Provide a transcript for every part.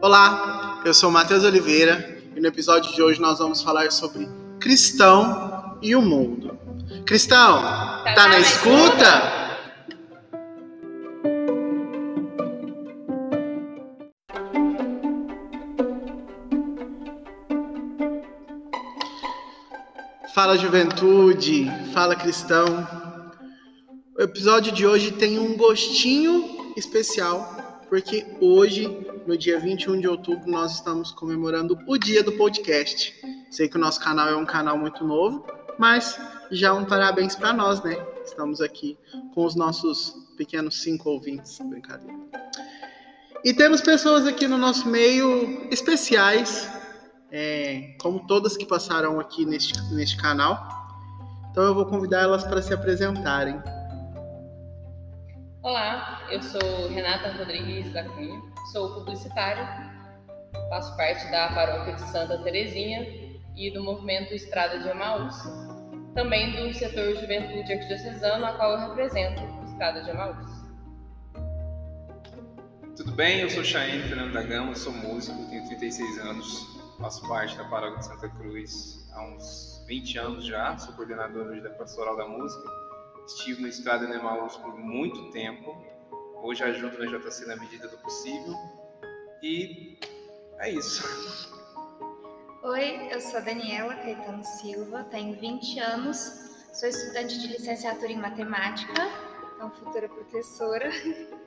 Olá, eu sou Matheus Oliveira e no episódio de hoje nós vamos falar sobre cristão e o mundo. Cristão, tá, tá na escuta? Fala juventude, fala cristão. Episódio de hoje tem um gostinho especial, porque hoje, no dia 21 de outubro, nós estamos comemorando o dia do podcast. Sei que o nosso canal é um canal muito novo, mas já um parabéns para nós, né? Estamos aqui com os nossos pequenos cinco ouvintes, brincadeira. E temos pessoas aqui no nosso meio especiais é, como todas que passaram aqui neste, neste canal. Então eu vou convidar elas para se apresentarem. Olá, eu sou Renata Rodrigues da Cunha, sou publicitária, faço parte da paróquia de Santa Terezinha e do movimento Estrada de Emaús, também do setor Juventude Arquidiocesano, a qual eu represento, Estrada de Emaús. Tudo bem? Eu sou Chaene Fernando da Gama, sou músico, tenho 36 anos, faço parte da Paróquia de Santa Cruz há uns 20 anos já, sou coordenador hoje da Pastoral da Música. Estive no Estrada Nemaús por muito tempo, hoje ajudo na JC na medida do possível e é isso. Oi, eu sou Daniela Caetano Silva, tenho 20 anos, sou estudante de licenciatura em matemática, então futura professora.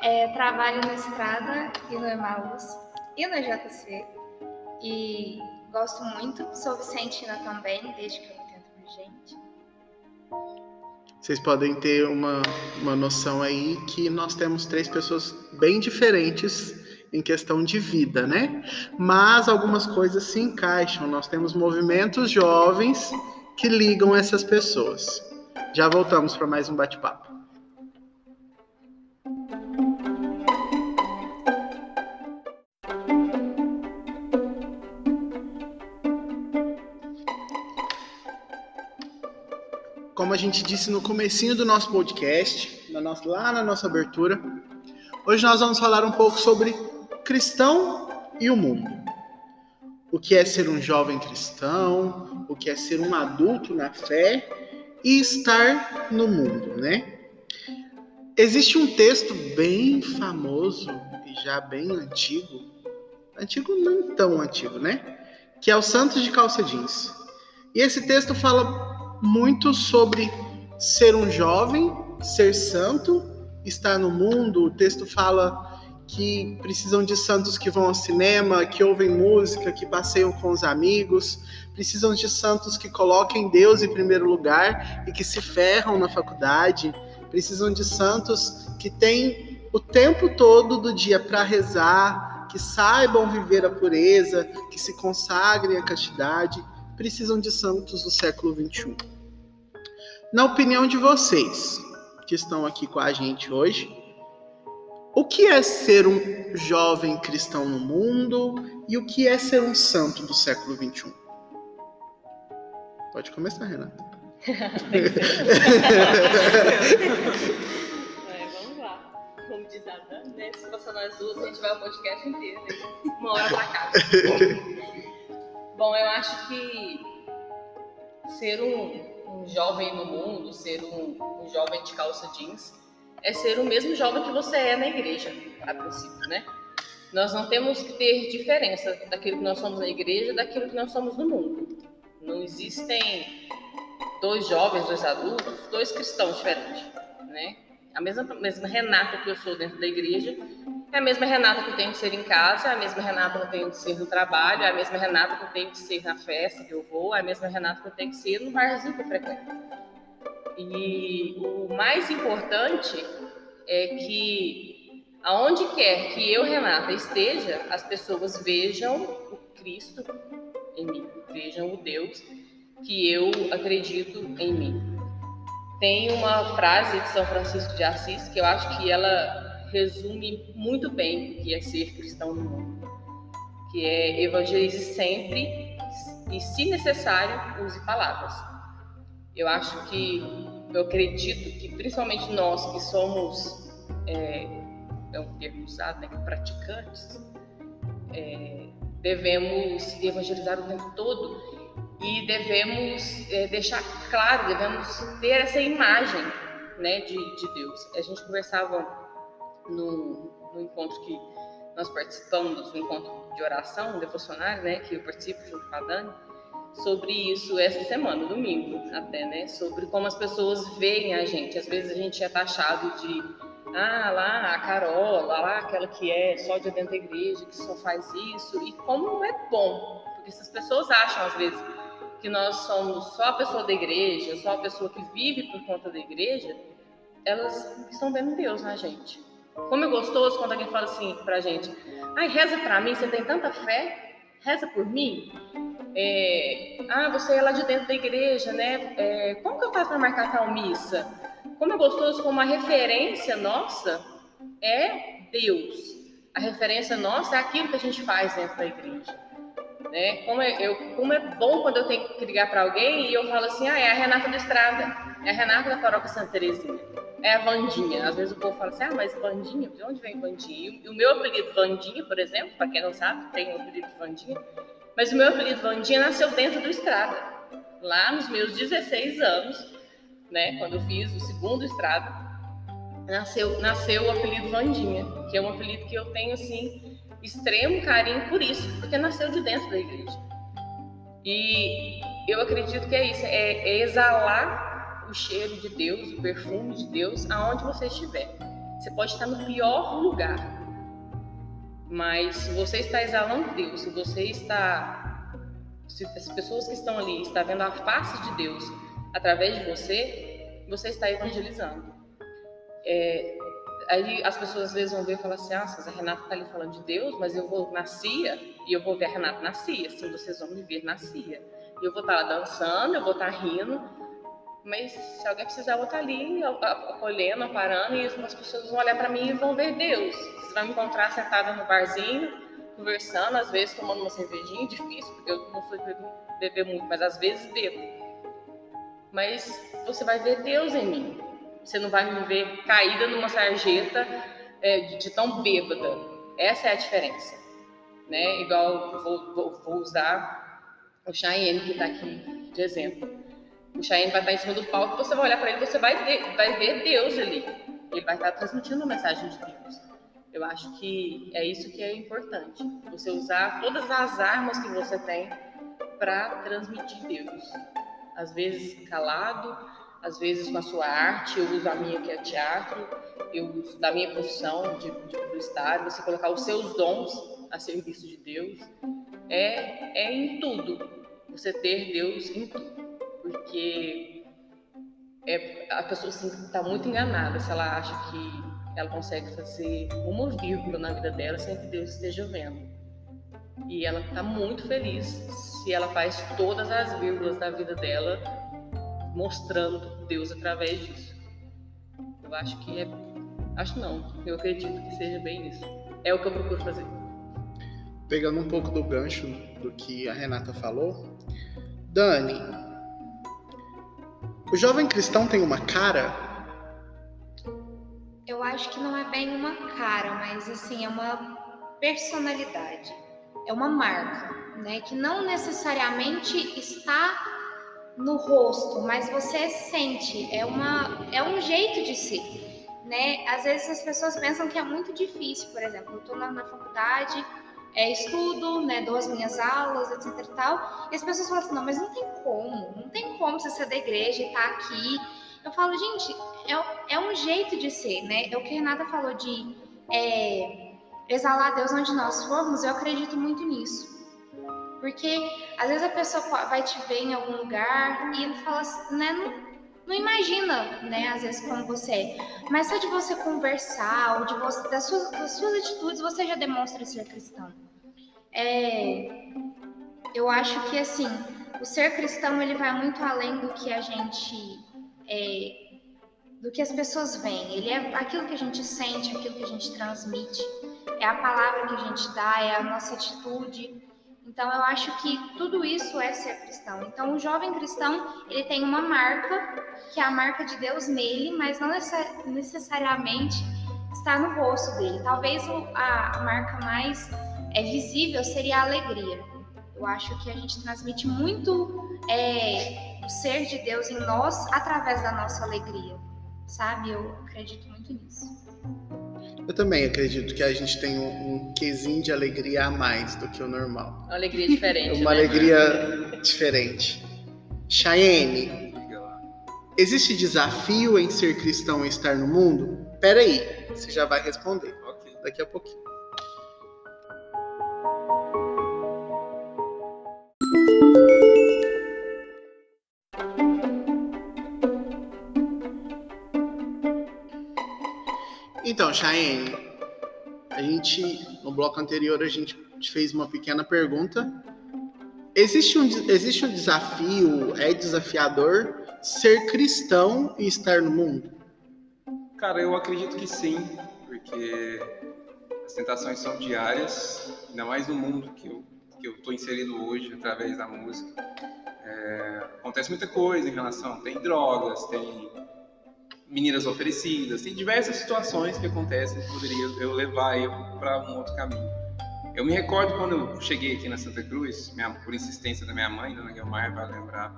É, trabalho na Estrada e no Emaús e no JC e gosto muito. Sou vicentina também, desde que eu entendo por gente. Vocês podem ter uma, uma noção aí que nós temos três pessoas bem diferentes em questão de vida, né? Mas algumas coisas se encaixam. Nós temos movimentos jovens que ligam essas pessoas. Já voltamos para mais um bate-papo. Gente disse no comecinho do nosso podcast, na nossa, lá na nossa abertura, hoje nós vamos falar um pouco sobre cristão e o mundo. O que é ser um jovem cristão, o que é ser um adulto na fé e estar no mundo, né? Existe um texto bem famoso e já bem antigo, antigo não tão antigo, né? Que é o Santos de Calça Jeans. E esse texto fala muito sobre ser um jovem, ser santo, estar no mundo. O texto fala que precisam de santos que vão ao cinema, que ouvem música, que passeiam com os amigos, precisam de santos que coloquem Deus em primeiro lugar e que se ferram na faculdade, precisam de santos que têm o tempo todo do dia para rezar, que saibam viver a pureza, que se consagrem à castidade precisam de santos do século XXI. Na opinião de vocês, que estão aqui com a gente hoje, o que é ser um jovem cristão no mundo e o que é ser um santo do século XXI? Pode começar, Renata. é, vamos lá. Como diz a Dan, né? Se passar nós duas, a gente vai o podcast inteiro, né? Uma hora pra casa. Bom, eu acho que ser um, um jovem no mundo, ser um, um, jovem de calça jeans, é ser o mesmo jovem que você é na igreja, a princípio, né? Nós não temos que ter diferença daquilo que nós somos na igreja daquilo que nós somos no mundo. Não existem dois jovens, dois adultos, dois cristãos diferentes, né? A mesma, mesma Renata que eu sou dentro da igreja é a mesma Renata que eu tenho que ser em casa, é a mesma Renata que eu tenho que ser no trabalho, é a mesma Renata que eu tenho que ser na festa que eu vou, é a mesma Renata que eu tenho que ser no barzinho que eu frequento. E o mais importante é que aonde quer que eu, Renata, esteja, as pessoas vejam o Cristo em mim, vejam o Deus que eu acredito em mim. Tem uma frase de São Francisco de Assis que eu acho que ela resume muito bem o que é ser cristão no mundo, que é evangelize sempre e, se necessário, use palavras. Eu acho que eu acredito que principalmente nós que somos, é, é um termo usado, né, praticantes, é, devemos evangelizar o tempo todo e devemos é, deixar claro, devemos ter essa imagem né, de, de Deus. A gente conversava no, no encontro que nós participamos, no encontro de oração, devocionário, né, que eu participo junto com a Dani, sobre isso essa semana, domingo até, né? Sobre como as pessoas veem a gente. Às vezes a gente é taxado de ah, lá a Carola, lá aquela que é só de dentro da igreja, que só faz isso, e como é bom, porque essas pessoas acham às vezes que nós somos só a pessoa da igreja, só a pessoa que vive por conta da igreja, elas estão vendo Deus na gente. Como é gostoso quando alguém fala assim pra gente, ai, reza pra mim, você tem tanta fé, reza por mim. É, ah, você é lá de dentro da igreja, né? É, como que eu faço para marcar tal missa? Como é gostoso como a referência nossa é Deus. A referência nossa é aquilo que a gente faz dentro da igreja. Né? Como, é, eu, como é bom quando eu tenho que ligar para alguém e eu falo assim, ah, é a Renata do Estrada, é a Renata da Paróquia Santa Teresinha, é a Vandinha. Às vezes o povo fala assim, ah, mas Vandinha, de onde vem Vandinha? E o meu apelido Vandinha, por exemplo, para quem não sabe, tem o apelido de Vandinha, mas o meu apelido Vandinha nasceu dentro do Estrada, lá nos meus 16 anos, né, quando eu fiz o segundo Estrada, nasceu, nasceu o apelido Vandinha, que é um apelido que eu tenho, assim, extremo carinho por isso, porque nasceu de dentro da igreja. E eu acredito que é isso, é, é exalar o cheiro de Deus, o perfume de Deus, aonde você estiver. Você pode estar no pior lugar, mas se você está exalando Deus, se você está. Se as pessoas que estão ali estão vendo a face de Deus através de você, você está evangelizando. É, aí as pessoas às vezes vão ver e falar assim: ah, a Renata está ali falando de Deus, mas eu vou na CIA e eu vou ver a Renata na CIA. Assim vocês vão me ver na CIA. Eu vou estar lá dançando, eu vou estar rindo, mas se alguém precisar, eu vou estar ali acolhendo, parando, e as pessoas vão olhar para mim e vão ver Deus. Você vai me encontrar sentada no barzinho, conversando, às vezes tomando uma cervejinha, difícil, porque eu não sou de beber muito, mas às vezes bebo. Mas você vai ver Deus em mim. Você não vai me ver caída numa sarjeta é, de, de, tão bêbada. Essa é a diferença. Né? Igual vou, vou, vou usar o Cheyenne que está aqui de exemplo. O Cheyenne vai estar em cima do palco, você vai olhar para ele, você vai ver, vai ver Deus ali. Ele vai estar transmitindo a mensagem de Deus. Eu acho que é isso que é importante. Você usar todas as armas que você tem para transmitir Deus. Às vezes calado, às vezes com a sua arte. Eu uso a minha que é teatro. Eu uso da minha profissão de, de publicitário. Você colocar os seus dons a serviço de Deus é, é em tudo. Você ter Deus em tudo. Porque é, a pessoa está muito enganada se ela acha que ela consegue fazer uma vírgula na vida dela sem que Deus esteja vendo. E ela está muito feliz se ela faz todas as vírgulas da vida dela mostrando Deus através disso. Eu acho que é. Acho não, eu acredito que seja bem isso. É o que eu procuro fazer. Pegando um pouco do gancho do que a Renata falou, Dani, o jovem cristão tem uma cara eu acho que não é bem uma cara, mas assim, é uma personalidade, é uma marca, né? Que não necessariamente está no rosto, mas você sente, é, uma, é um jeito de ser, né? Às vezes as pessoas pensam que é muito difícil, por exemplo, eu estou na, na faculdade, é, estudo, né, dou as minhas aulas, etc e tal, e as pessoas falam assim, não, mas não tem como, não tem como você ser da igreja e estar tá aqui eu falo, gente, é, é um jeito de ser, né? É o que Renata falou de é, exalar Deus onde nós formos, eu acredito muito nisso. Porque às vezes a pessoa vai te ver em algum lugar e fala assim, né, não, não imagina, né, às vezes como você é. Mas só de você conversar, ou de você, das, suas, das suas atitudes, você já demonstra ser cristão. É, eu acho que assim, o ser cristão ele vai muito além do que a gente é, do que as pessoas veem. Ele é aquilo que a gente sente, aquilo que a gente transmite, é a palavra que a gente dá, é a nossa atitude. Então eu acho que tudo isso é ser cristão. Então o jovem cristão, ele tem uma marca, que é a marca de Deus nele, mas não necessariamente está no rosto dele. Talvez a marca mais é, visível seria a alegria. Eu acho que a gente transmite muito é, o ser de Deus em nós através da nossa alegria, sabe? Eu acredito muito nisso. Eu também acredito que a gente tem um, um quesinho de alegria a mais do que o normal. Uma alegria diferente. Uma né? alegria diferente. Chayenne, existe desafio em ser cristão e estar no mundo? Peraí, você já vai responder. Ok. Daqui a pouquinho. Então, Chayenne, a gente, no bloco anterior, a gente te fez uma pequena pergunta. Existe um, existe um desafio, é desafiador ser cristão e estar no mundo? Cara, eu acredito que sim, porque as tentações são diárias, ainda mais no mundo que eu que eu estou inserido hoje através da música. É, acontece muita coisa em relação, tem drogas, tem meninas oferecidas, tem diversas situações que acontecem que poderia eu levar eu para um outro caminho. Eu me recordo quando eu cheguei aqui na Santa Cruz, minha, por insistência da minha mãe, Dona Guilmar, vai lembrar,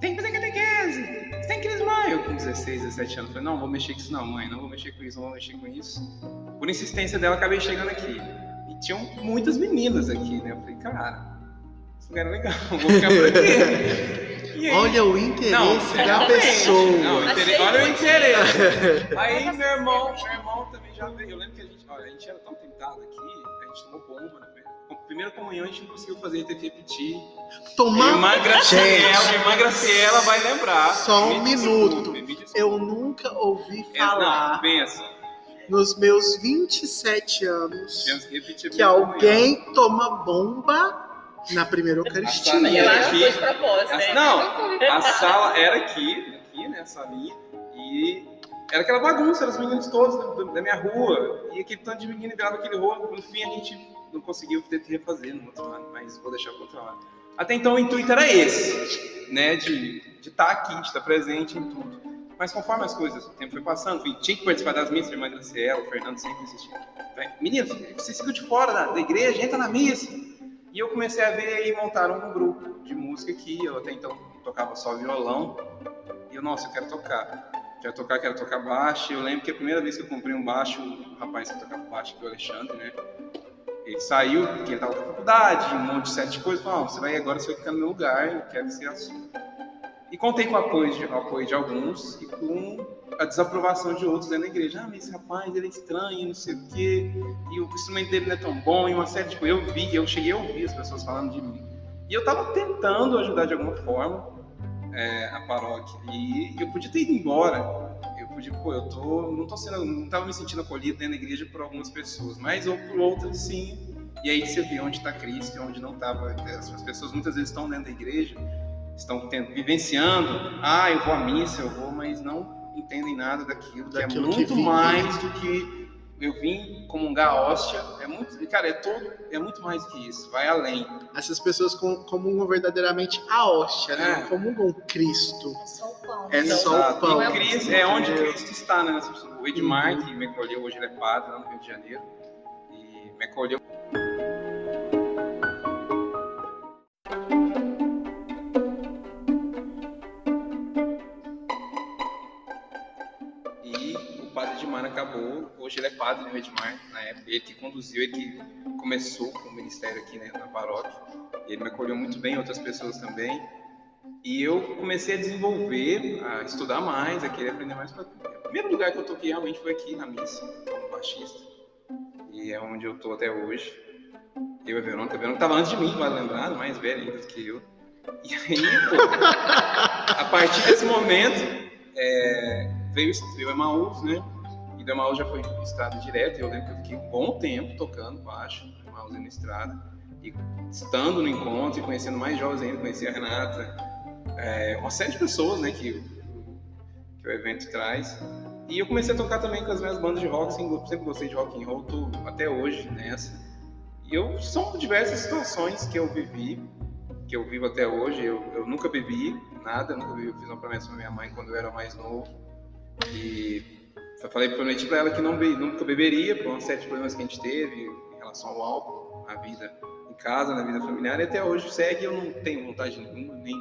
tem que fazer catequese, você tem que crismar. Eu com 16, 17 anos falei, não, vou mexer com isso não, mãe, não vou mexer com isso, não vou mexer com isso. Por insistência dela, acabei chegando aqui. E tinham muitas meninas aqui, né? Eu falei, cara, esse lugar é legal, vou ficar por aqui. Aí- Olha o interesse Não, da pessoa. Não, o Achei interesse- olha o interesse. Aí meu irmão, meu irmão também já veio. Eu lembro que a gente, olha, a gente era tão tentado aqui, a gente tomou bomba, né? Primeira comunhão a gente não conseguiu fazer, teve que repetir. Tomar. Irmã Graciela, Gente, irmã Graciela vai lembrar. Só um Me minuto. desculpe, eu nunca ouvi É, falar Não, pensa. nos meus 27 anos que que alguém toma bomba na primeira Sala Eucaristia. Aqui. foi de propósito, né? Não, a sala era aqui, aqui, né, a salinha, e era aquela bagunça, eram os meninos todos da, da minha rua, e aquele tanto de menino virava aquele rolo, no fim a gente não conseguiu ter que refazer no outro lado, mas vou deixar para outro lado. Até então o intuito era esse, né, de estar aqui, de estar presente em tudo. Mas conforme as coisas, o tempo foi passando, fui- tinha que participar das missas, a irmã Graciela, o Fernando sempre insistia. Menino, você ficam de fora da, da igreja, entra na missa. E eu comecei a ver e montaram um grupo de música aqui. Eu até então tocava só violão. E eu, nossa, eu quero tocar. Quero tocar, quero tocar baixo. Eu lembro que a primeira vez que eu comprei um baixo, o rapaz que tocava baixo, que é o Alexandre, né? Ele saiu, porque ele estava na faculdade, um monte de sete coisas. Falou, "Não, você vai agora, você vai ficar no meu lugar, eu quero que você assuma. E contei com o apoio de, apoio de alguns e com a desaprovação de outros dentro da igreja. Ah, mas esse rapaz, ele é estranho, não sei o quê, e o instrumento dele não é tão bom, e uma série de coisas. Eu vi, eu cheguei a ouvir as pessoas falando de mim. E eu estava tentando ajudar de alguma forma é, a paróquia. E eu podia ter ido embora. Eu podia, pô, eu tô, não tô sendo, não tava me sentindo acolhido dentro da igreja por algumas pessoas, mas ou por outras sim. E aí você vê onde está Cristo e onde não estava. As pessoas muitas vezes estão dentro da igreja, estão tendo, vivenciando. Ah, eu vou à missa, eu vou, mas não entendem nada daquilo, que Daquilo é que muito vive. mais do que eu vim comungar a hóstia. É muito, cara, é todo, é muito mais que isso. Vai além. Essas pessoas com- comungam verdadeiramente a hóstia, né? É. Não comungam Cristo. É só o pão. É só o Exato. pão. E Cristo, é onde? Cristo está, né? O Edmar, que me acolheu, hoje ele é padre lá no Rio de Janeiro, e me acolheu. Hoje ele é padre, né, Edmar, na época, ele que conduziu, ele que começou com o ministério aqui né, na paróquia. Ele me acolheu muito bem, outras pessoas também. E eu comecei a desenvolver, a estudar mais, a querer aprender mais. Pra... O primeiro lugar que eu toquei realmente foi aqui na missa, como baixista. E é onde eu tô até hoje. Eu e a Verônica. A Verônica tava antes de mim, vale lembrar, mais velha ainda do que eu. E aí, pô, a partir desse momento, é, veio, veio o Emaús, né? E do Emaús já foi estrada direto. E eu lembro que eu fiquei um bom tempo tocando baixo, Emaús indo estrada. E estando no encontro e conhecendo mais jovens ainda, conheci a Renata, é, uma série de pessoas né, que, que o evento traz. E eu comecei a tocar também com as minhas bandas de rock, sempre, sempre gostei de rock and roll, tô até hoje nessa. eu são diversas situações que eu vivi, que eu vivo até hoje. Eu, eu nunca bebi nada, nunca bebi. Eu fiz uma promessa pra minha mãe quando eu era mais novo. E eu falei, prometi para ela que não be, nunca beberia, por série de problemas que a gente teve em relação ao álcool, na vida em casa, na vida familiar. E até hoje segue, eu não tenho vontade nenhuma, nem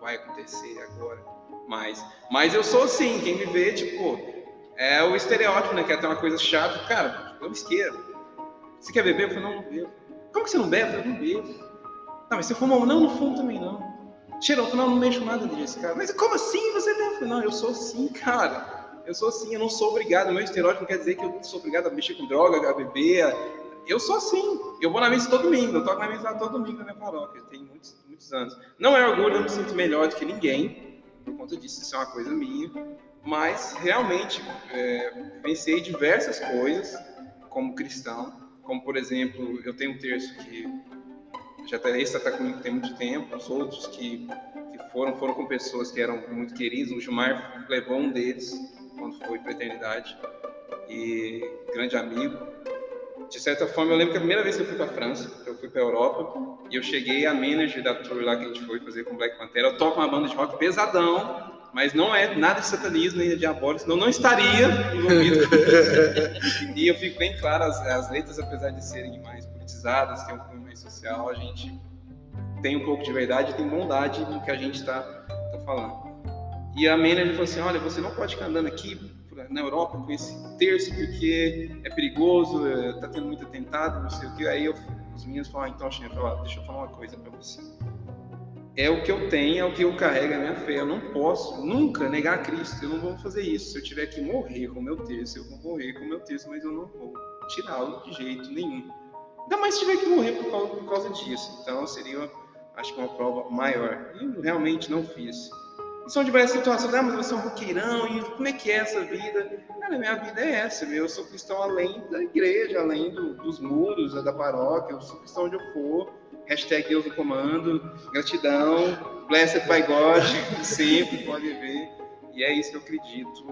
vai acontecer agora. Mas, mas eu sou assim, quem me vê, tipo, é o estereótipo, né? Que é até uma coisa chata. Cara, eu me isqueiro. Você quer beber? Eu falei, não, não bebo. Como que você não bebe? Eu falei, não bebo. Não, mas você fuma? Não, não fumo também não. Cheirou? Não, não mexo nada disso, cara. Mas como assim você bebe? Eu falei, não, eu sou assim, cara. Eu sou assim, eu não sou obrigado. Meu estereótipo não quer dizer que eu sou obrigado a mexer com droga, a beber. Eu sou assim. Eu vou na missa todo domingo. Eu toco na missa todo domingo na minha paróquia. Tem muitos, muitos anos. Não é orgulho, eu me sinto melhor do que ninguém. Por conta disso, isso é uma coisa minha. Mas, realmente, é, pensei diversas coisas como cristão como por exemplo, eu tenho um terço que já esse está comigo tem muito tempo, os outros que, que foram foram com pessoas que eram muito queridos. O Gilmar levou um deles quando foi para a eternidade e grande amigo. De certa forma, eu lembro que a primeira vez que eu fui para a França, eu fui para a Europa e eu cheguei a manager da tour lá que a gente foi fazer com Black Panther. Eu toco uma banda de rock pesadão mas não é nada de satanismo nem de diabólico, senão não estaria envolvido. E eu fico bem claro, as, as, letras, apesar de serem mais politizadas, tem um cunho mais social, a gente tem um pouco de verdade, tem bondade no que a gente está tá falando. E a manager falou assim, olha, você não pode ficar andando aqui na Europa com esse terço porque é perigoso, é, tendo muito atentado, não sei o que. Aí eu, os meninos falaram, ah, então, Xinha, deixa eu falar uma coisa para você é o que eu tenho, é o que eu carrego, é a minha fé. Eu não posso nunca negar Cristo. Eu não vou fazer isso. Se eu tiver que morrer com o meu texto, eu vou morrer com o meu texto, mas eu não vou tirá-lo de jeito nenhum. Ainda mais se tiver que morrer por causa, por causa disso. Então seria, acho que, uma prova maior. E eu realmente não fiz. São diversas situações. Ah, mas você é um roqueirão, e como é que é essa vida? Cara, minha vida é essa. Eu sou cristão além da igreja, além do, dos muros, da paróquia. Eu sou cristão onde eu for hashtag Deus no comando, gratidão, blessed by God, sempre pode ver. E é isso que eu acredito.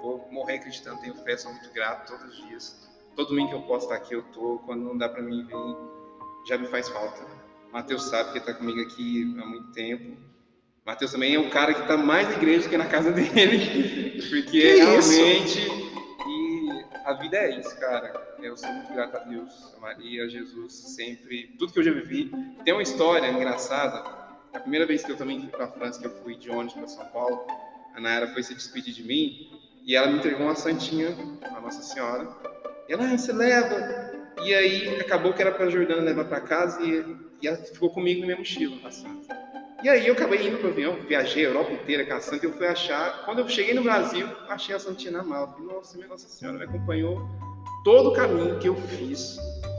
Vou morrer acreditando, tenho fé, sou muito grato todos os dias. Todo domingo que eu posso estar aqui, eu tô. Quando não dá para mim vir, já me faz falta. Matheus sabe que está comigo aqui há muito tempo. Matheus também é o cara que está mais na igreja do que na casa dele. Porque que realmente. Isso? E a vida é isso, cara eu sou muito grato a Deus, a Maria, a Jesus, sempre, tudo que eu já vivi. Tem uma história engraçada. A primeira vez que eu também fui para a França, que eu fui de ônibus para São Paulo, a Nayara foi se despedir de mim e ela me entregou uma santinha, a Nossa Senhora. E ela, ah, você leva. E aí acabou que era para a Jordana levar para casa e, e ela ficou comigo na minha mochila, a santa. E aí eu acabei indo para o avião, viajei a Europa inteira com a santa e eu fui achar. Quando eu cheguei no Brasil, achei a santinha na mala. Falei, nossa, minha Nossa Senhora me acompanhou todo o caminho que eu fiz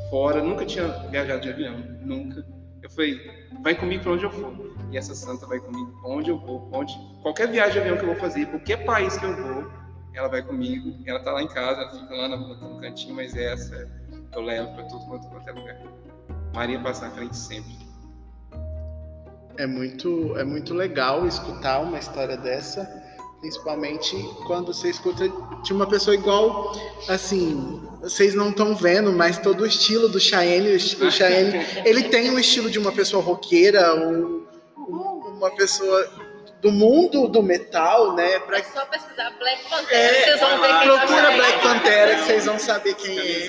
fora, nunca tinha viajado de avião, nunca. Eu falei, vai comigo para onde eu for. E essa santa vai comigo onde eu vou, onde qualquer viagem de avião que eu vou fazer, qualquer país que eu vou, ela vai comigo. Ela tá lá em casa, ela fica lá no, no cantinho, mas essa eu levo para tudo quanto, quanto é lugar. Maria passa na frente sempre. É muito, é muito legal escutar uma história dessa Principalmente quando você escuta de uma pessoa igual, assim, vocês não estão vendo, mas todo o estilo do Cheyenne, o Cheyenne, ele tem um estilo de uma pessoa roqueira, um, uma pessoa do mundo do metal, né? Pra... É só pesquisar Black Pantera, é, vocês vão ver quem Procura Black Pantera que vocês vão saber quem é.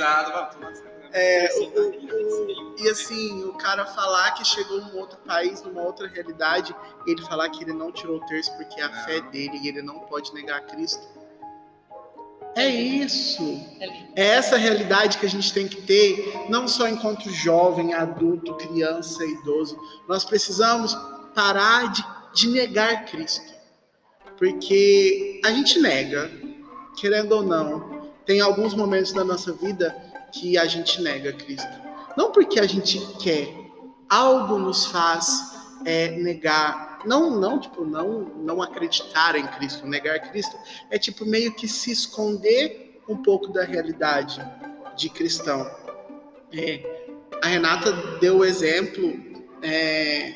É, o, o, e assim, o cara falar que chegou num outro país, numa outra realidade, ele falar que ele não tirou o terço porque é a fé dele e ele não pode negar Cristo. É isso. É essa realidade que a gente tem que ter, não só enquanto jovem, adulto, criança, idoso. Nós precisamos parar de, de negar Cristo. Porque a gente nega, querendo ou não. Tem alguns momentos da nossa vida que a gente nega Cristo. Não porque a gente quer, algo nos faz é, negar, não, não, tipo, não, não acreditar em Cristo, negar Cristo é tipo meio que se esconder um pouco da realidade de cristão. É, a Renata deu o exemplo é,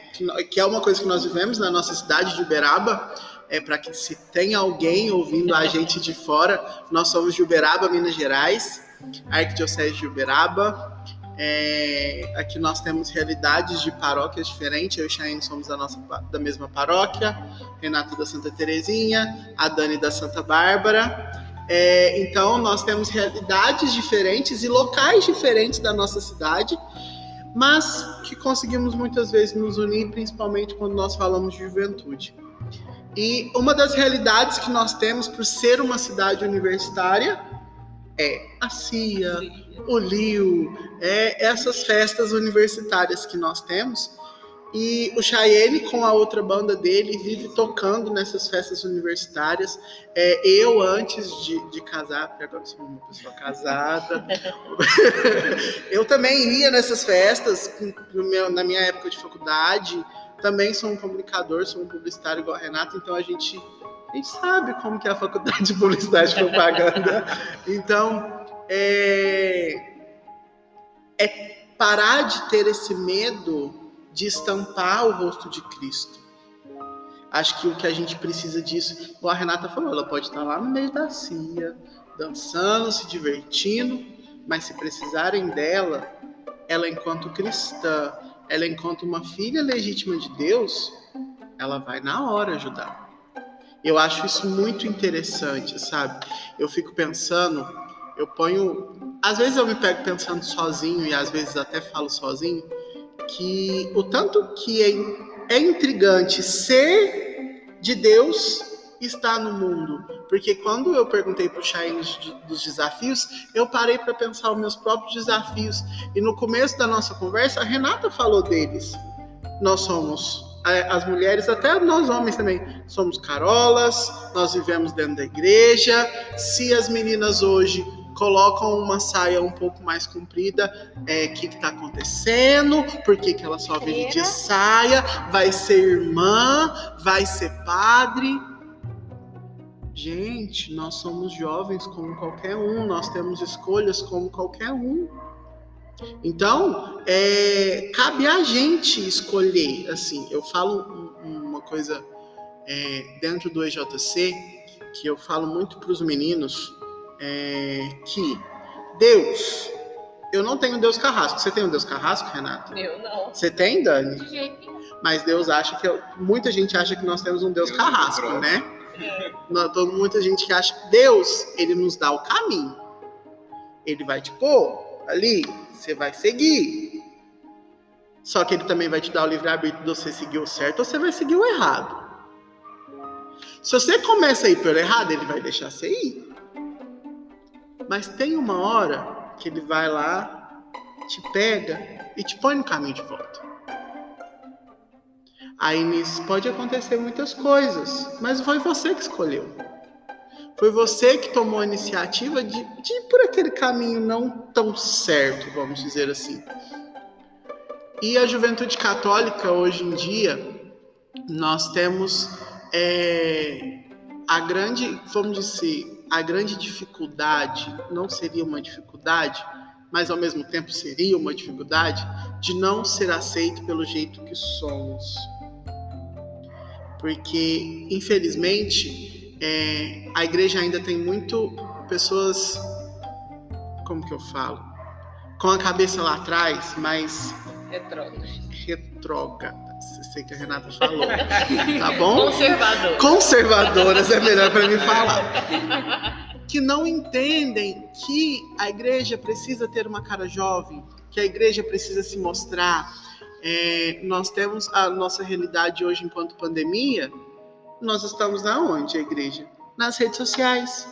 que, é uma coisa que nós vivemos na nossa cidade de Uberaba. É para que se tem alguém ouvindo a gente de fora, nós somos de Uberaba, Minas Gerais. Arquidiocese de Uberaba. É, aqui nós temos realidades de paróquias diferentes. Eu e Chayenne somos da, nossa, da mesma paróquia, Renato da Santa Terezinha, a Dani da Santa Bárbara. É, então, nós temos realidades diferentes e locais diferentes da nossa cidade, mas que conseguimos muitas vezes nos unir, principalmente quando nós falamos de juventude. E uma das realidades que nós temos por ser uma cidade universitária é a CIA, o LIO, é essas festas universitárias que nós temos. E o Cheyenne, com a outra banda dele, vive tocando nessas festas universitárias. É, eu, antes de, de casar, porque agora sou uma pessoa casada, eu também ia nessas festas meu, na minha época de faculdade. Também sou um comunicador, sou um publicitário igual Renato, então a gente, a gente sabe como que é a faculdade de publicidade e propaganda. Então, é, é parar de ter esse medo de estampar o rosto de Cristo. Acho que o que a gente precisa disso, como a Renata falou, ela pode estar lá no meio da cia, dançando, se divertindo, mas se precisarem dela, ela enquanto cristã, ela enquanto uma filha legítima de Deus, ela vai na hora ajudar. Eu acho isso muito interessante, sabe? Eu fico pensando, eu ponho, às vezes eu me pego pensando sozinho e às vezes até falo sozinho, que o tanto que é, é intrigante ser de Deus está no mundo. Porque quando eu perguntei para o Shine dos desafios, eu parei para pensar os meus próprios desafios. E no começo da nossa conversa, a Renata falou deles. Nós somos, as mulheres, até nós homens também, somos carolas, nós vivemos dentro da igreja. Se as meninas hoje colocam uma saia um pouco mais comprida. O é, que está acontecendo? Por que, que ela só vive de saia? Vai ser irmã? Vai ser padre? Gente, nós somos jovens como qualquer um, nós temos escolhas como qualquer um. Então, é, cabe a gente escolher. Assim, eu falo uma coisa é, dentro do EJC que eu falo muito para os meninos é, que Deus, eu não tenho Deus carrasco. Você tem um Deus carrasco, Renato? Eu não. Você tem, Dani? De jeito nenhum. Mas Deus acha que. Muita gente acha que nós temos um Deus, Deus carrasco, né? É. Muita gente que acha que Deus, ele nos dá o caminho. Ele vai te pôr ali, você vai seguir. Só que ele também vai te dar o livre-arbítrio de você seguir o certo ou você vai seguir o errado. Se você começa a ir pelo errado, ele vai deixar você ir. Mas tem uma hora que ele vai lá, te pega e te põe no caminho de volta. Aí nisso pode acontecer muitas coisas, mas foi você que escolheu. Foi você que tomou a iniciativa de, de ir por aquele caminho não tão certo, vamos dizer assim. E a juventude católica, hoje em dia, nós temos é, a grande, vamos dizer, a grande dificuldade não seria uma dificuldade, mas ao mesmo tempo seria uma dificuldade de não ser aceito pelo jeito que somos. Porque, infelizmente, é, a igreja ainda tem muito pessoas, como que eu falo? Com a cabeça lá atrás, mas. Retrógradas. Retrógradas sei que a Renata falou. Tá bom? Conservadoras. Conservadoras é melhor para mim falar. Que não entendem que a igreja precisa ter uma cara jovem, que a igreja precisa se mostrar. É, nós temos a nossa realidade hoje enquanto pandemia. Nós estamos na onde, a igreja? Nas redes sociais.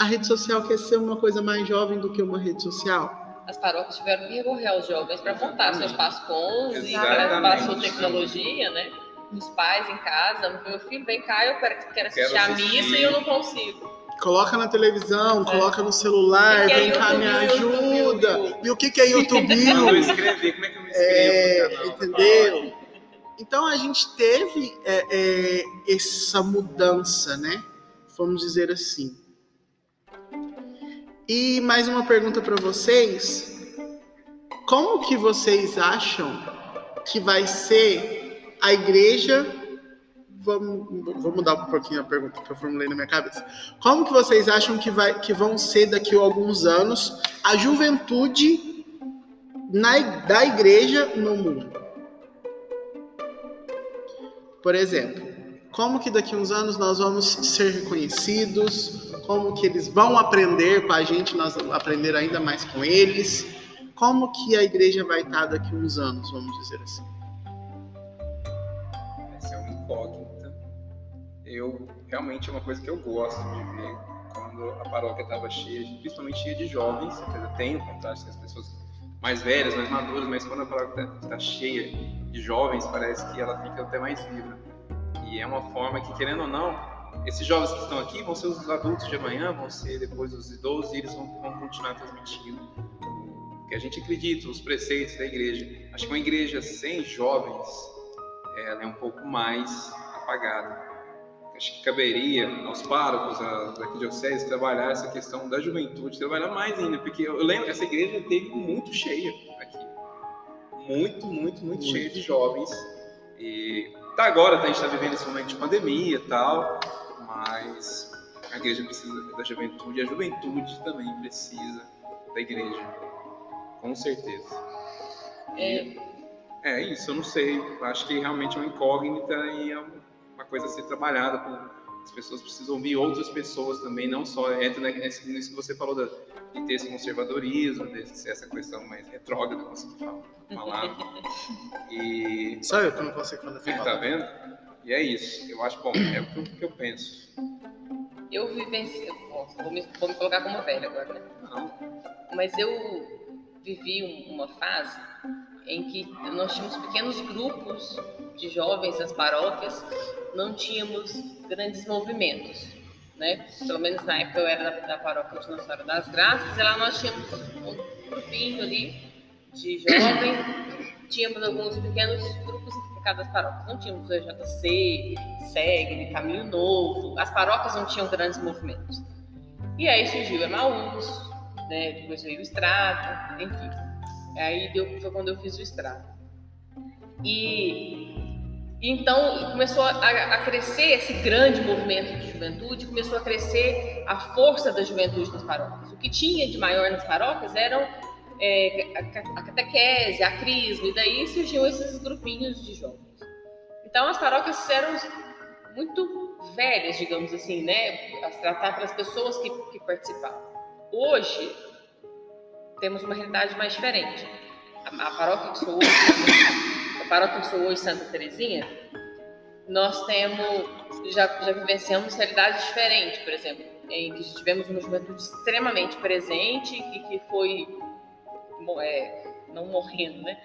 A rede social quer ser uma coisa mais jovem do que uma rede social as paróquias tiveram que recorrer aos jovens para montar seus pascons e para sua tecnologia, né? Os pais em casa, meu filho, vem cá, eu quero, quero assistir quero a missa e eu não consigo. Coloca na televisão, é. coloca no celular, vem cá, me ajuda. YouTube, e o que, que é YouTube? eu escrever, como é que eu me inscrevo? É, entendeu? Então a gente teve é, é, essa mudança, né? Vamos dizer assim. E mais uma pergunta para vocês: como que vocês acham que vai ser a igreja? Vamos, vou mudar um pouquinho a pergunta que eu formulei na minha cabeça. Como que vocês acham que, vai, que vão ser daqui a alguns anos a juventude na, da igreja no mundo. Por exemplo, como que daqui a uns anos nós vamos ser reconhecidos, como que eles vão aprender com a gente, nós vamos aprender ainda mais com eles, como que a igreja vai estar daqui a uns anos, vamos dizer assim. Essa é uma incógnita. Eu, realmente é uma coisa que eu gosto de ver quando a paróquia estava cheia, principalmente cheia de jovens, tem o contato com as pessoas mais velhas, mais maduras, mas quando a paróquia está tá cheia de jovens, parece que ela fica até mais viva. E é uma forma que, querendo ou não, esses jovens que estão aqui vão ser os adultos de amanhã, vão ser depois os idosos e eles vão, vão continuar transmitindo o que a gente acredita, os preceitos da igreja. Acho que uma igreja sem jovens, ela é um pouco mais apagada. Acho que caberia aos párocos daqui de Océs trabalhar essa questão da juventude, trabalhar mais ainda, porque eu lembro que essa igreja teve muito cheia aqui. Muito, muito, muito, muito. cheia de jovens. E tá agora, tá, a gente está vivendo esse momento de pandemia e tal, mas a igreja precisa da juventude, a juventude também precisa da igreja, com certeza. É, é isso, eu não sei, acho que realmente é uma incógnita e é uma coisa a ser trabalhada. As pessoas precisam ouvir outras pessoas também, não só entra nisso que você falou da, de ter esse conservadorismo, de ser essa questão mais retrógrada, consegui falar. E... Só eu que não consigo quando eu Tá vendo? E é isso. Eu acho, bom, é o que eu penso. Eu vivencio. Vou me, vou me colocar como velha agora, né? Não. Mas eu vivi uma fase em que nós tínhamos pequenos grupos de jovens nas paróquias, não tínhamos grandes movimentos né? Pelo menos na época eu era da, da paróquia de Nossa Senhora das Graças, e lá nós tínhamos um grupinho ali de jovens, tínhamos alguns pequenos grupos em cada paróquia. Não tínhamos o EJC, SEG, Caminho Novo, as paróquias não tinham grandes movimentos. E aí surgiu Emaús, né? depois veio o Estrada, enfim. Aí deu, foi quando eu fiz o Estrada. E então começou a, a, crescer esse grande movimento de juventude, começou a crescer a força da juventude nas paróquias. O que tinha de maior nas paróquias eram é, a, a catequese, a crisma, e daí surgiam esses grupinhos de jovens. Então as paróquias eram muito velhas, digamos assim, né, a tratar para as pessoas que, que participavam. Hoje temos uma realidade mais diferente. A, a paróquia que sou hoje paróquia que sou hoje, Santa Terezinha, nós temos, já, já vivenciamos realidades diferentes, por exemplo, em que tivemos uma juventude extremamente presente e que foi, é, não morrendo, né?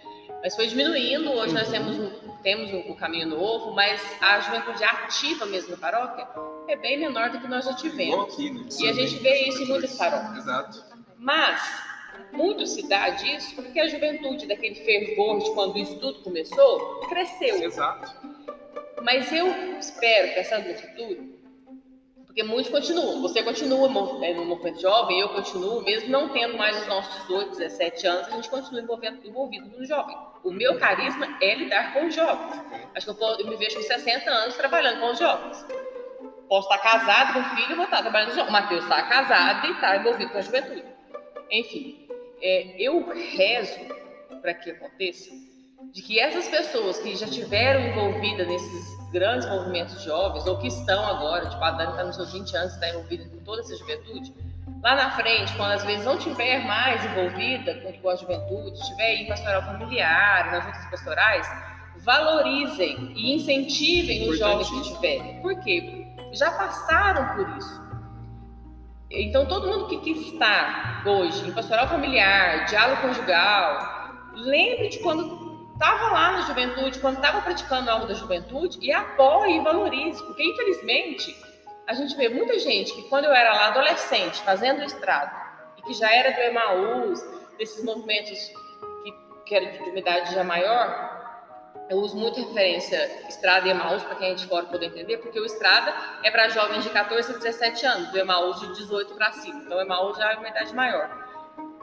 Mas foi diminuindo, hoje nós temos, temos o, caminho novo, mas a juventude ativa mesmo na paróquia é bem menor do que nós já tivemos. Aqui, né? E a gente vê isso em muitas paróquias. Exato. Mas muito se dá disso porque a juventude, daquele fervor de quando isso tudo começou, cresceu. Exato. Mas eu espero, pensando no futuro, porque muitos continuam. Você continua é, no movimento jovem, eu continuo, mesmo não tendo mais os nossos 18, 17 anos, a gente continua envolvido, envolvido no jovem. O meu carisma é lidar com os jovens. Acho que eu, eu me vejo com 60 anos trabalhando com os jovens. Posso estar casado com filho e vou estar trabalhando com os jovens. O Matheus está casado e está envolvido com a juventude. Enfim, é, eu rezo para que aconteça de que essas pessoas que já tiveram envolvidas nesses grandes movimentos jovens, ou que estão agora, tipo, a Dani está nos seus 20 anos, está envolvida com toda essa juventude, lá na frente, quando às vezes não tiver mais envolvida com a juventude, estiver em pastoral familiar, nas outras pastorais, valorizem e incentivem os jovens que tiverem. Por quê? Já passaram por isso. Então, todo mundo que, está hoje em pastoral familiar, diálogo conjugal, lembre de quando estava lá na juventude, quando estava praticando algo da juventude e apoie e valorize, porque infelizmente a gente vê muita gente que quando eu era lá adolescente, fazendo estrado, e que já era do Emaús, desses movimentos que, que eram de idade já maior, eu uso muito referência Estrada e Emaús para quem é de fora poder entender, porque o Estrada é para jovens de 14 a 17 anos, o Emaús de 18 para cima. Então, o Emaús já é uma idade maior.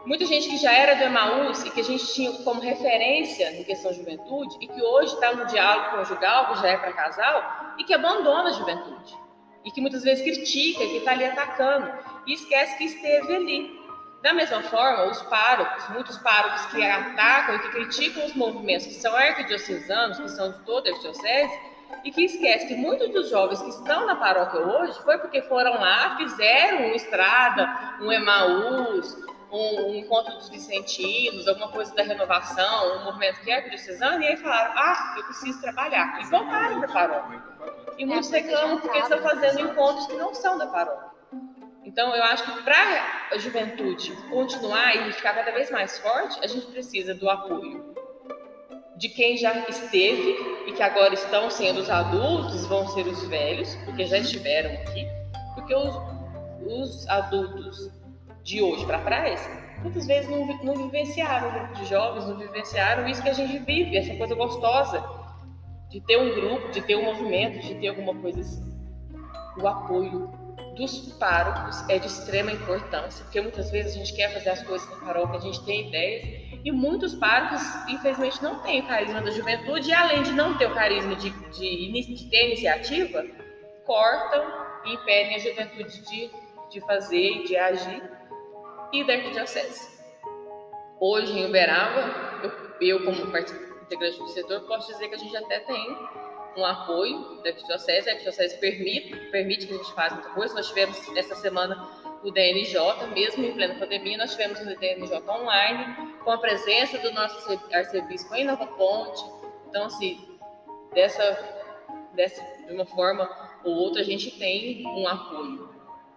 Muita gente que já era do Emaús e que a gente tinha como referência em questão de juventude e que hoje está no diálogo conjugal, que já é para casal, e que abandona a juventude. E que muitas vezes critica, que está ali atacando, e esquece que esteve ali. Da mesma forma, os párocos, muitos párocos que atacam e que criticam os movimentos que são arquidiocesanos, que são de toda a arquidiocese, e que esquece que muitos dos jovens que estão na paróquia hoje foi porque foram lá, fizeram uma estrada, um Emaús, um, um encontro dos vicentinos, alguma coisa da renovação, um movimento que é arquidiocesano, e aí falaram, ah, eu preciso trabalhar. E voltaram para a paróquia. E muitos reclamam porque estão fazendo encontros que não são da paróquia. Então, eu acho que para a juventude continuar e ficar cada vez mais forte, a gente precisa do apoio de quem já esteve e que agora estão sendo os adultos, vão ser os velhos, porque já estiveram aqui, porque os, os adultos de hoje para trás muitas vezes não, não vivenciaram, o grupo de jovens não vivenciaram isso que a gente vive, essa coisa gostosa de ter um grupo, de ter um movimento, de ter alguma coisa assim. O apoio dos párocos é de extrema importância, porque muitas vezes a gente quer fazer as coisas na paróquia, a gente tem ideias, e muitos párocos, infelizmente, não têm o carisma da juventude, e além de não ter o carisma de, de, de ter iniciativa, cortam e impedem a juventude de, de fazer e de agir, e da arquidiocese. Hoje, em Uberaba, eu, eu como integrante do setor, posso dizer que a gente até tem um apoio da Arquidiocese. A Arquidiocese permite, permite que a gente faça muita coisa. Nós tivemos essa semana o DNJ, mesmo em plena pandemia, nós tivemos o DNJ online, com a presença do nosso arcebispo em Nova Ponte. Então, assim, dessa, dessa, de uma forma ou outra, a gente tem um apoio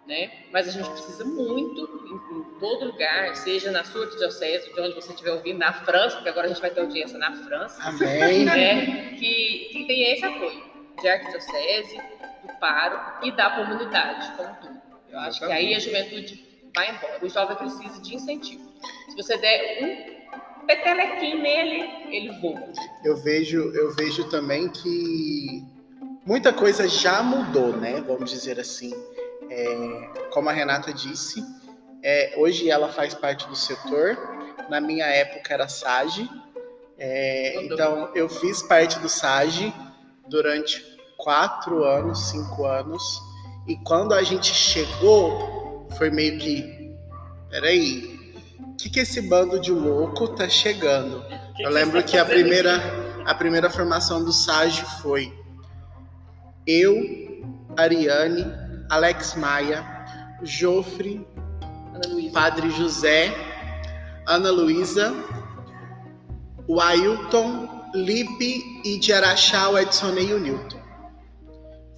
né? Mas a gente precisa muito, em, em todo lugar, seja na sua diocese, de onde você estiver ouvindo, na França, porque agora a gente vai ter audiência na França, Amém. Né? Que, que tenha esse apoio de arquidiocese, do paro e da comunidade, como tudo. Eu acho que aí a juventude vai embora. O jovem precisa de incentivo. Se você der um petelequim nele, ele voa. Eu vejo, eu vejo também que muita coisa já mudou, né? Vamos dizer assim. É, como a Renata disse, é, hoje ela faz parte do setor. Na minha época era SAGE. É, então eu fiz parte do SAGE durante quatro anos, cinco anos. E quando a gente chegou, foi meio que. Peraí, o que, que esse bando de louco tá chegando? Que eu que lembro que a primeira, a primeira formação do SAGE foi eu, Ariane, Alex Maia, Jofre. Padre José, Ana Luísa, o Ailton, Lipe e de Araxá, o Edson e o Newton.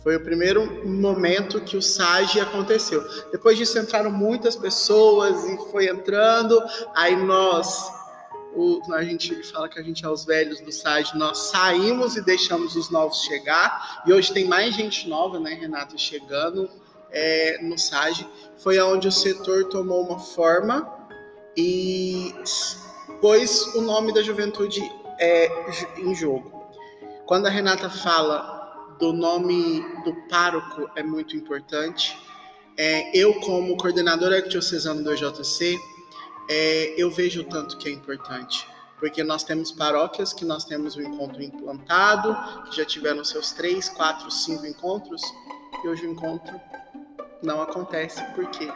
Foi o primeiro momento que o SAGE aconteceu. Depois disso entraram muitas pessoas e foi entrando. Aí nós, o, a gente fala que a gente é os velhos do SAGE, nós saímos e deixamos os novos chegar. E hoje tem mais gente nova, né, Renato, chegando é, no SAGE. Foi onde o setor tomou uma forma e pôs o nome da juventude é, em jogo. Quando a Renata fala do nome do pároco, é muito importante. É, eu, como coordenador arquidiocesano do EJC, é, eu vejo o tanto que é importante. Porque nós temos paróquias que nós temos o encontro implantado, que já tiveram seus três, quatro, cinco encontros, e hoje o encontro não acontece porque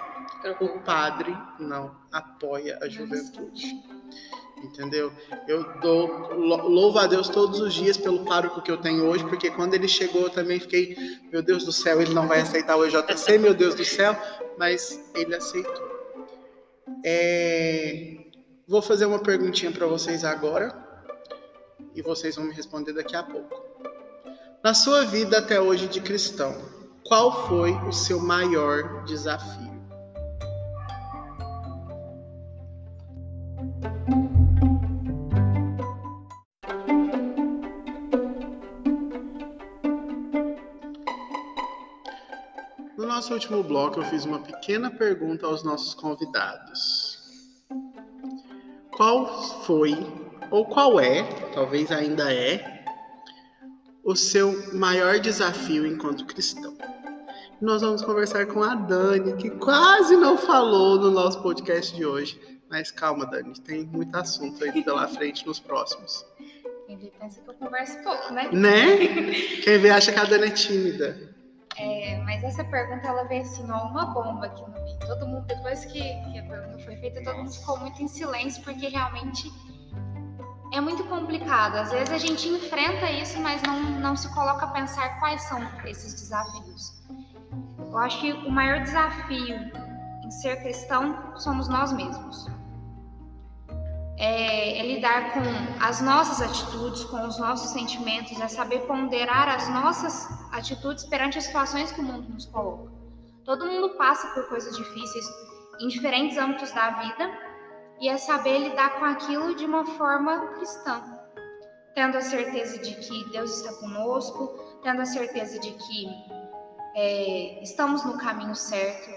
o padre não apoia a juventude. Entendeu? Eu dou louvo a Deus todos os dias pelo pároco que eu tenho hoje, porque quando ele chegou eu também fiquei, meu Deus do céu, ele não vai aceitar o EJC, meu Deus do céu, mas ele aceitou. É, Vou fazer uma perguntinha para vocês agora e vocês vão me responder daqui a pouco. Na sua vida até hoje de cristão, qual foi o seu maior desafio? No nosso último bloco, eu fiz uma pequena pergunta aos nossos convidados. Qual foi, ou qual é, talvez ainda é, o seu maior desafio enquanto cristão? Nós vamos conversar com a Dani, que quase não falou no nosso podcast de hoje. Mas calma, Dani, tem muito assunto aí pela frente nos próximos. Quem vê pensa que eu converso pouco, né? Né? Quem vê acha que a Dani é tímida. É, mas essa pergunta ela veio assim, ó, uma bomba aqui no meio. Todo mundo, depois que, que a pergunta foi feita, todo mundo ficou muito em silêncio, porque realmente é muito complicado. Às vezes a gente enfrenta isso, mas não, não se coloca a pensar quais são esses desafios. Eu acho que o maior desafio em ser cristão somos nós mesmos. É, é, lidar com as nossas atitudes, com os nossos sentimentos, é saber ponderar as nossas atitudes perante as situações que o mundo nos coloca. Todo mundo passa por coisas difíceis em diferentes âmbitos da vida e é saber lidar com aquilo de uma forma cristã, tendo a certeza de que Deus está conosco, tendo a certeza de que é, estamos no caminho certo,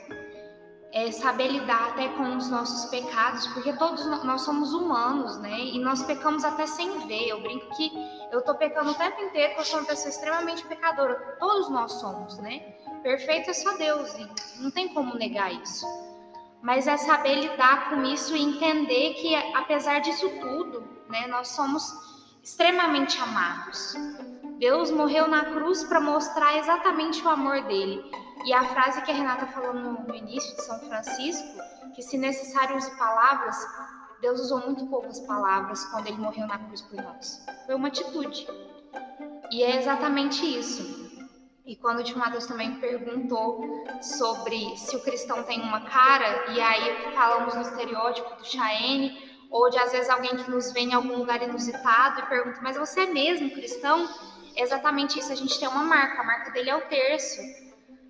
é saber lidar até com os nossos pecados, porque todos nós somos humanos, né? E nós pecamos até sem ver. Eu brinco que eu tô pecando o tempo inteiro, eu sou uma pessoa extremamente pecadora. Todos nós somos, né? Perfeito é só Deus, e não tem como negar isso. Mas é saber lidar com isso e entender que, apesar disso tudo, né, nós somos extremamente amados. Deus morreu na cruz para mostrar exatamente o amor dele. E a frase que a Renata falou no, início de São Francisco, que se necessário use palavras, Deus usou muito poucas palavras quando ele morreu na cruz por nós. Foi uma atitude. E é exatamente isso. E quando o Tio Matheus também perguntou sobre se o cristão tem uma cara, e aí falamos no estereótipo do Chaene, ou de às vezes alguém que nos vê em algum lugar inusitado e pergunta, mas você é mesmo cristão? É exatamente isso, a gente tem uma marca, a marca dele é o terço.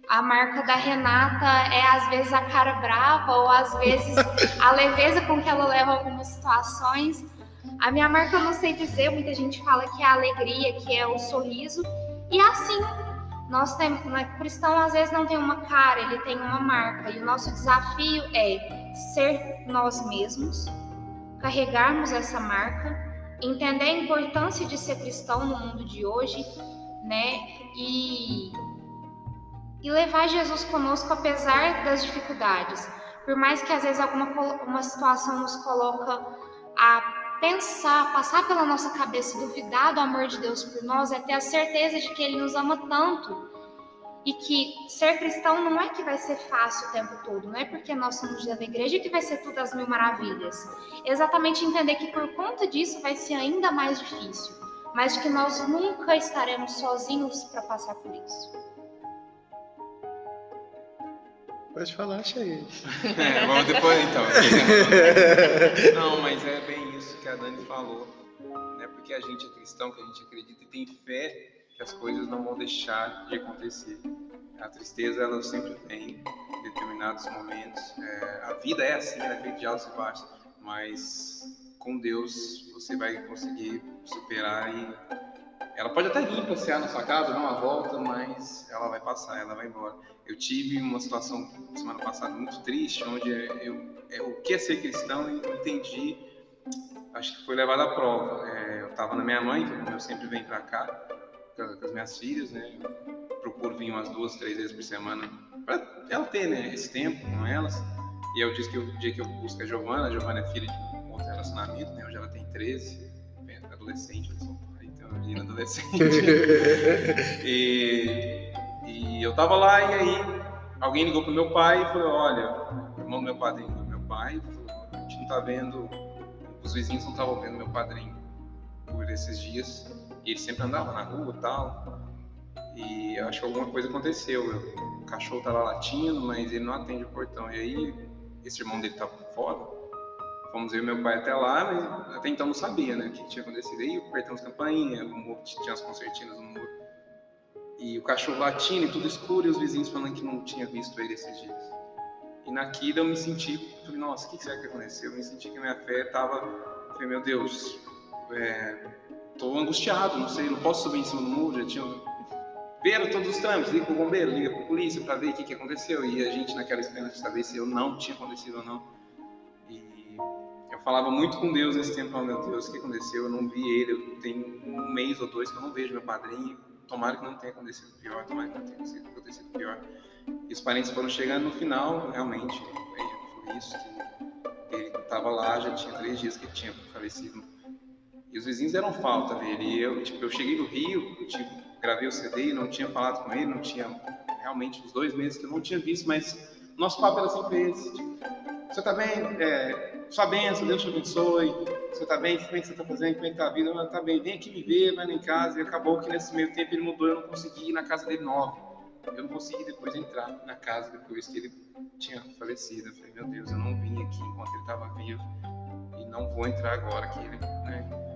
A marca da Renata é às vezes a cara brava ou às vezes a leveza com que ela leva algumas situações. A minha marca eu não sei dizer, muita gente fala que é a alegria, que é o sorriso. E assim, nós temos, o cristão às vezes não tem uma cara, ele tem uma marca. E o nosso desafio é ser nós mesmos, carregarmos essa marca entender a importância de ser cristão no mundo de hoje, né? E, e levar Jesus conosco apesar das dificuldades. Por mais que às vezes alguma uma situação nos coloca a pensar, passar pela nossa cabeça, duvidar do amor de Deus por nós, é ter a certeza de que Ele nos ama tanto e que ser cristão não é que vai ser fácil o tempo todo, não é porque nós somos da igreja que vai ser tudo as mil maravilhas. Exatamente entender que por conta disso vai ser ainda mais difícil, mas que nós nunca estaremos sozinhos para passar por isso. Pode falar, Chay. É, vamos depois então. Não, mas é bem isso que a Dani falou. Não é porque a gente é cristão que a gente acredita e tem fé que as coisas não vão deixar de acontecer. A tristeza ela sempre vem em determinados momentos. É, a vida é assim, ela é feita de altos e baixos, mas com Deus você vai conseguir superar e ela pode até vir passear na sua casa, dar uma volta, mas ela vai passar, ela vai embora. Eu tive uma situação semana passada muito triste, onde eu, eu o que é ser cristão e entendi, acho que foi levado à prova. É, eu estava na minha mãe, que eu sempre venho para cá, com as minhas filhas, né? procuro vir umas duas, três vezes por semana para ela ter, né, esse tempo com elas. E eu disse que o dia que eu busco a Giovana, a Giovana é filha de um outro relacionamento, né? Hoje ela tem 13, adolescente, eu sou pai, então uma menina adolescente. e, e eu tava lá e aí alguém ligou pro meu pai e falou, olha, o irmão do meu padrinho do meu pai, falou, a gente não tá vendo, os vizinhos não estavam vendo meu padrinho por esses dias e ele sempre andava na rua e tal. E acho que alguma coisa aconteceu. O cachorro tava latindo, mas ele não atende o portão. E aí, esse irmão dele tava fora. Fomos ver meu pai até lá, mas até então não sabia, né, o que tinha acontecido. Aí apertamos campainha, o muro, tinha as concertinas no muro. E o cachorro latindo e tudo escuro, e os vizinhos falando que não tinha visto ele esses dias. E naquilo eu me senti, falei, nossa, o que será que aconteceu? Eu me senti que minha fé estava, falei, meu Deus, é, Estou angustiado, não sei, não posso subir em cima do muro, já tinha. Viram todos os trâmites, liga para o bombeiro, liga para a polícia para ver o que, que aconteceu. E a gente naquela esperança de saber se eu não tinha acontecido ou não. E eu falava muito com Deus nesse tempo, oh, meu Deus, o que aconteceu? Eu não vi ele, eu tenho um mês ou dois que eu não vejo meu padrinho. Tomara que não tenha acontecido pior, tomara que não tenha acontecido pior. E os parentes foram chegando no final, realmente, foi isso, que ele estava lá, já tinha três dias que ele tinha falecido e os vizinhos deram falta dele. E eu, tipo, eu cheguei do Rio, tipo, gravei o CD não tinha falado com ele, não tinha realmente uns dois meses que eu não tinha visto, mas nosso papo era sempre esse. Tipo, você tá bem? É, sua benção, Deus te abençoe. Você tá bem? Como é que você tá fazendo? Como é que tá a vida? Eu, tá bem, vem aqui me ver, vai lá em casa. E acabou que nesse meio tempo ele mudou, eu não consegui ir na casa dele nova. Eu não consegui depois entrar na casa depois que ele tinha falecido. Eu falei, meu Deus, eu não vim aqui enquanto ele estava vivo e não vou entrar agora que ele, né?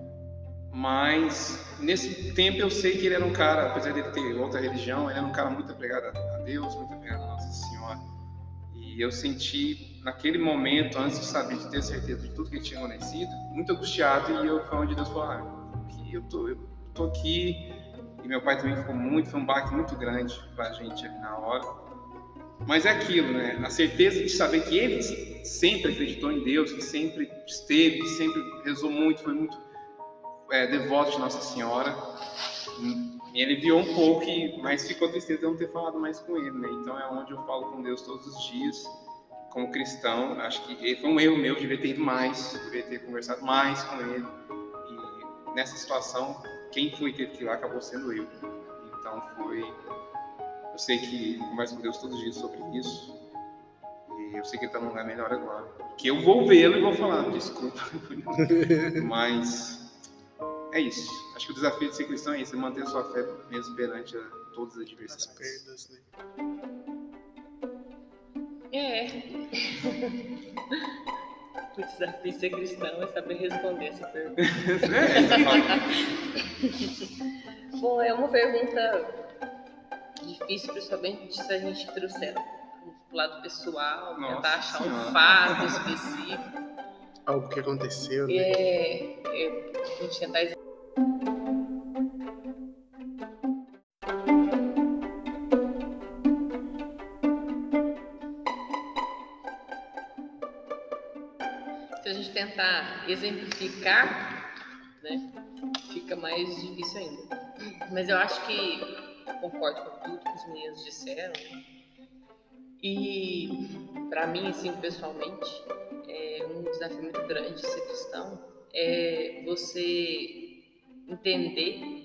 Mas nesse tempo eu sei que ele era um cara, apesar de ter outra religião, ele era um cara muito apegado a Deus, muito apegado a Nossa Senhora. E eu senti naquele momento, antes de saber, de ter certeza de tudo que tinha acontecido, muito angustiado e eu foi onde Deus falou, ah, eu tô, eu tô aqui e meu pai também ficou muito, foi um baque muito grande para a gente ali na hora. Mas é aquilo, né? A certeza de saber que ele sempre acreditou em Deus, que sempre esteve, que sempre rezou muito, foi muito é, devoto de Nossa Senhora. Me aliviou um pouco, mas ficou tristeza de não ter falado mais com ele, né? Então é onde eu falo com Deus todos os dias, como cristão. Acho que foi um erro meu, devia ter ido mais, devia ter conversado mais com ele. E nessa situação, quem foi teve que ir lá acabou sendo eu. Então foi. Eu sei que eu converso com Deus todos os dias sobre isso. E eu sei que ele está num lugar melhor agora. Que eu vou vê-lo e vou falar, desculpa. Mas é isso. Acho que o desafio de ser cristão é isso, é manter a sua fé mesmo perante a todas as adversidades. As perdas, né? É. o desafio de ser cristão é saber responder essa pergunta. é, Bom, é uma pergunta difícil, principalmente se a gente trouxer pro lado pessoal, Nossa tentar achar um fato específico. Algo que aconteceu, né? É, é a gente tentar Se a gente tentar exemplificar, né, fica mais difícil ainda. Mas eu acho que concordo com tudo que os meninos disseram. E para mim, assim, pessoalmente, é um desafio muito grande ser cristão é você entender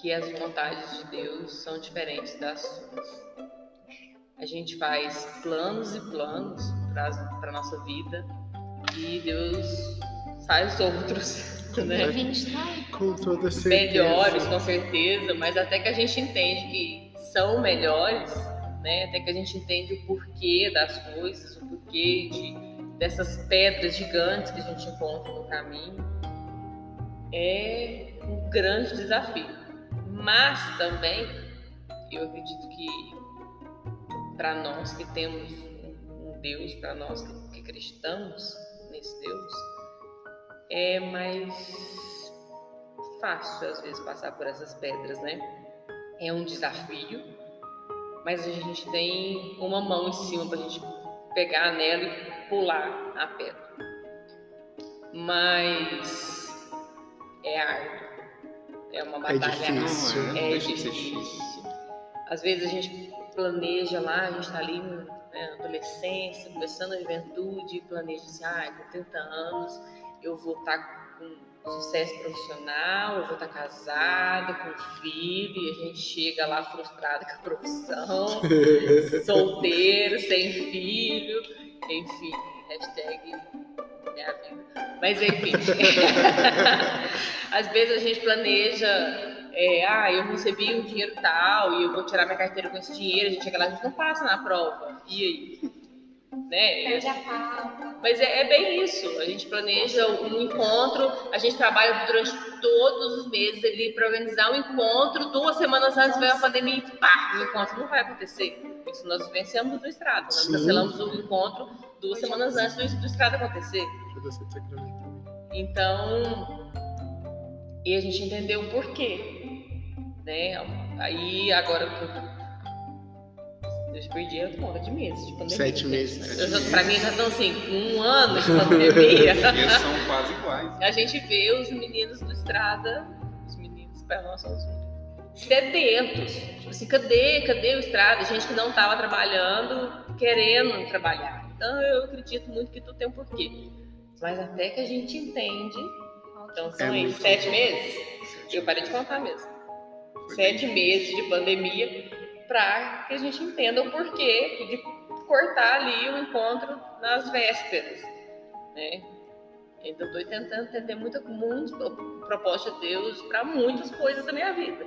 que as vontades de Deus são diferentes das suas. A gente faz planos e planos para a nossa vida e Deus faz outros. Né? Com toda certeza. Melhores, com certeza, mas até que a gente entende que são melhores, né? até que a gente entende o porquê das coisas, o porquê de, dessas pedras gigantes que a gente encontra no caminho, é um grande desafio. Mas também, eu acredito que para nós que temos um Deus, para nós que acreditamos nesse Deus, é mais fácil às vezes passar por essas pedras, né? É um desafio, mas a gente tem uma mão em cima para a gente pegar nela e pular a pedra. Mas é árduo. É uma É batalha difícil. Não, é, é deixa de ser difícil. Às vezes a gente planeja lá, a gente está ali né, na adolescência, começando a juventude, planeja assim, ah, com 30 anos eu vou estar com sucesso profissional, eu vou estar casada, com filho, e a gente chega lá frustrada com a profissão, solteiro, sem filho, enfim, hashtag minha vida. Mas enfim, às vezes a gente planeja, é, ah, eu recebi um dinheiro tal e eu vou tirar minha carteira com esse dinheiro, a gente chega lá, a gente não passa na prova. E aí? Né? Calma. Mas é, é bem isso. A gente planeja um encontro, a gente trabalha durante todos os meses ali para organizar um encontro. Duas semanas antes veio a pandemia e pá, o encontro não vai acontecer. Isso nós vivenciamos no Estrada. Nós Sim. cancelamos o encontro duas semanas antes do, do Estrada acontecer. Toda essa sacramental. Então, e a gente entendeu o porquê, né? Aí agora eu perdi a conta de meses de pandemia. Sete meses. Sete Eu meses. Pra mim já estão assim, um ano de pandemia. Eles são quase iguais. A gente vê os meninos do Estrada, os meninos, nós são os meninos, sedentos. Tipo assim, cadê, cadê o Estrada? Gente que não estava trabalhando, querendo trabalhar. Então eu acredito muito que tudo tem um porquê. Mas até que a gente entende, então são É sete meses, eu parei de contar mesmo. Foi Sete bem meses de pandemia para que a gente entenda o porquê de cortar ali o encontro nas vésperas. Né? Ainda estou tentando entender muito, muito o propósito de Deus para muitas coisas da minha vida,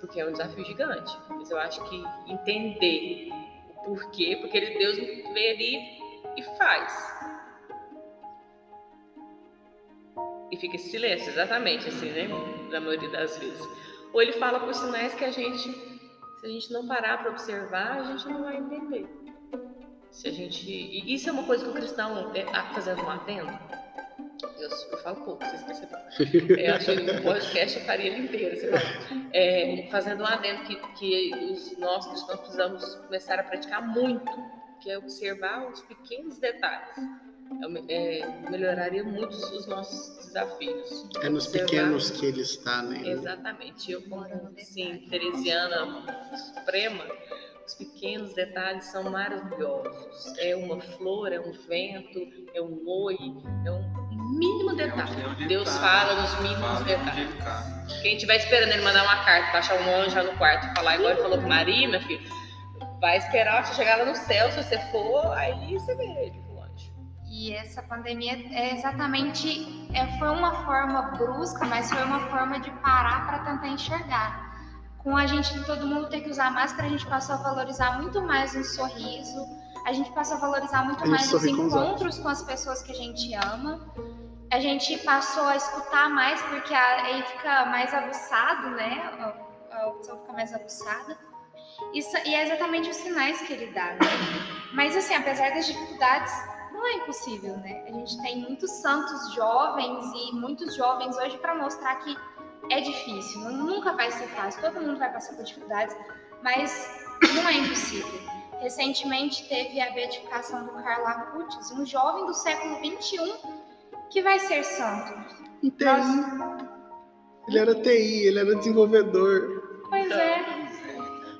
porque é um desafio gigante. Mas eu acho que entender o porquê, porque ele, Deus vê ali e faz. E fica esse silêncio, exatamente assim, né? Na maioria das vezes. Ou ele fala por sinais que a gente, se a gente não parar para observar, a gente não vai entender. Se a gente, e isso é uma coisa que o cristão, é, fazendo um atento, eu, eu falo pouco, vocês perceberam. É, eu acho que o podcast eu faria ele inteiro. É, fazendo um adendo que, que os nós cristãos precisamos começar a praticar muito, que é observar os pequenos detalhes. É, melhoraria muito os nossos desafios. É nos observar. pequenos que ele está, né? Exatamente. Eu, como sim, teresiana suprema, os pequenos detalhes são maravilhosos. É uma flor, é um vento, é um oi, é um mínimo detalhe. É Deus fala nos mínimos detalhes. Quem estiver esperando ele mandar uma carta, achar um anjo lá no quarto, falar igual ele falou com Maria, meu filho, vai esperar você chegar lá no céu, se você for, aí você vê. E essa pandemia é exatamente é, foi uma forma brusca, mas foi uma forma de parar para tentar enxergar. Com a gente, todo mundo ter que usar máscara, a gente passou a valorizar muito mais um sorriso, a gente passou a valorizar muito mais os encontros com, com as pessoas que a gente ama. A gente passou a escutar mais, porque aí fica mais aguçado, né? A, opção fica mais aguçada. Isso, e é exatamente os sinais que ele dá. Né? Mas, assim, apesar das dificuldades, não é impossível, né? A gente tem muitos santos jovens e muitos jovens hoje para mostrar que é difícil, nunca vai ser fácil, todo mundo vai passar por dificuldades, mas não é impossível. Recentemente teve a beatificação do Carlo Acutis, um jovem do século XXI que vai ser santo. TI. Nós... Ele era TI, ele era desenvolvedor. Pois é.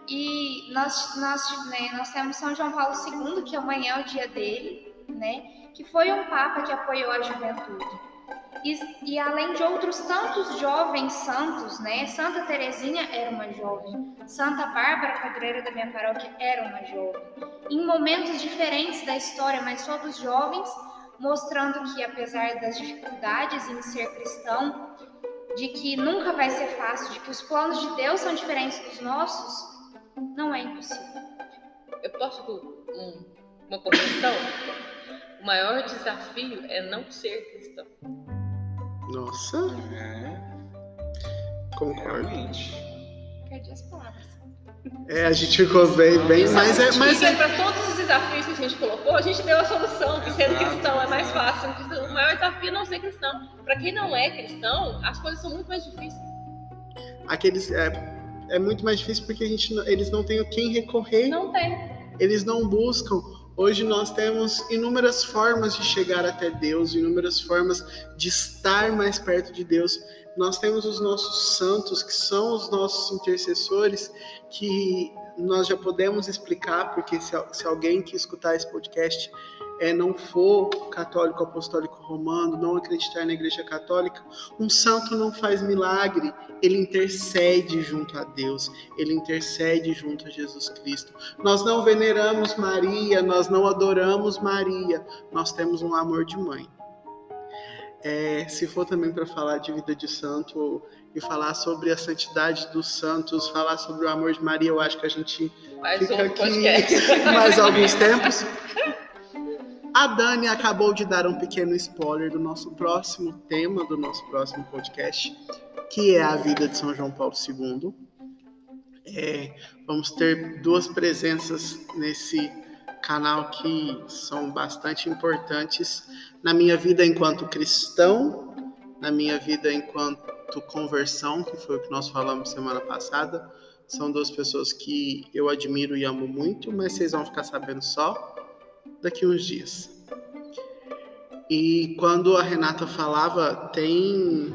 E nós, nós, né, nós temos São João Paulo II, que amanhã é o dia dele, né? Que foi um papa que apoiou a juventude. E, e, além de outros tantos jovens santos, né? Santa Teresinha era uma jovem, Santa Bárbara, padroeira da minha paróquia, era uma jovem. Em momentos diferentes da história, mas todos jovens, mostrando que apesar das dificuldades em ser cristão, de que nunca vai ser fácil, de que os planos de Deus são diferentes dos nossos, não é impossível. Eu posso um, uma correção? O maior desafio é não ser cristão. Nossa. É. Concordo. Realmente. Perdi as palavras. É, a gente ficou bem, bem mas é, mas é... para todos os desafios que a gente colocou, a gente deu a solução que sendo cristão é mais fácil. O maior desafio é não ser cristão. Para quem não é cristão, as coisas são muito mais difíceis. Aqueles é, é muito mais difícil porque a gente, eles não têm quem recorrer. Não tem. Eles não buscam. Hoje nós temos inúmeras formas de chegar até Deus, inúmeras formas de estar mais perto de Deus. Nós temos os nossos santos, que são os nossos intercessores, que nós já podemos explicar, porque se, se alguém que escutar esse podcast é, não for católico apostólico romano, não acreditar na Igreja Católica, um santo não faz milagre, ele intercede junto a Deus, ele intercede junto a Jesus Cristo. Nós não veneramos Maria, nós não adoramos Maria, nós temos um amor de mãe. É, se for também para falar de vida de santo e falar sobre a santidade dos santos, falar sobre o amor de Maria, eu acho que a gente mais fica um aqui mais alguns tempos. A Dani acabou de dar um pequeno spoiler do nosso próximo tema, do nosso próximo podcast, que é a vida de São João Paulo II. É, vamos ter duas presenças nesse canal que são bastante importantes na minha vida enquanto cristão, na minha vida enquanto conversão, que foi o que nós falamos semana passada. São duas pessoas que eu admiro e amo muito, mas vocês vão ficar sabendo só daqui uns dias. E quando a Renata falava, tem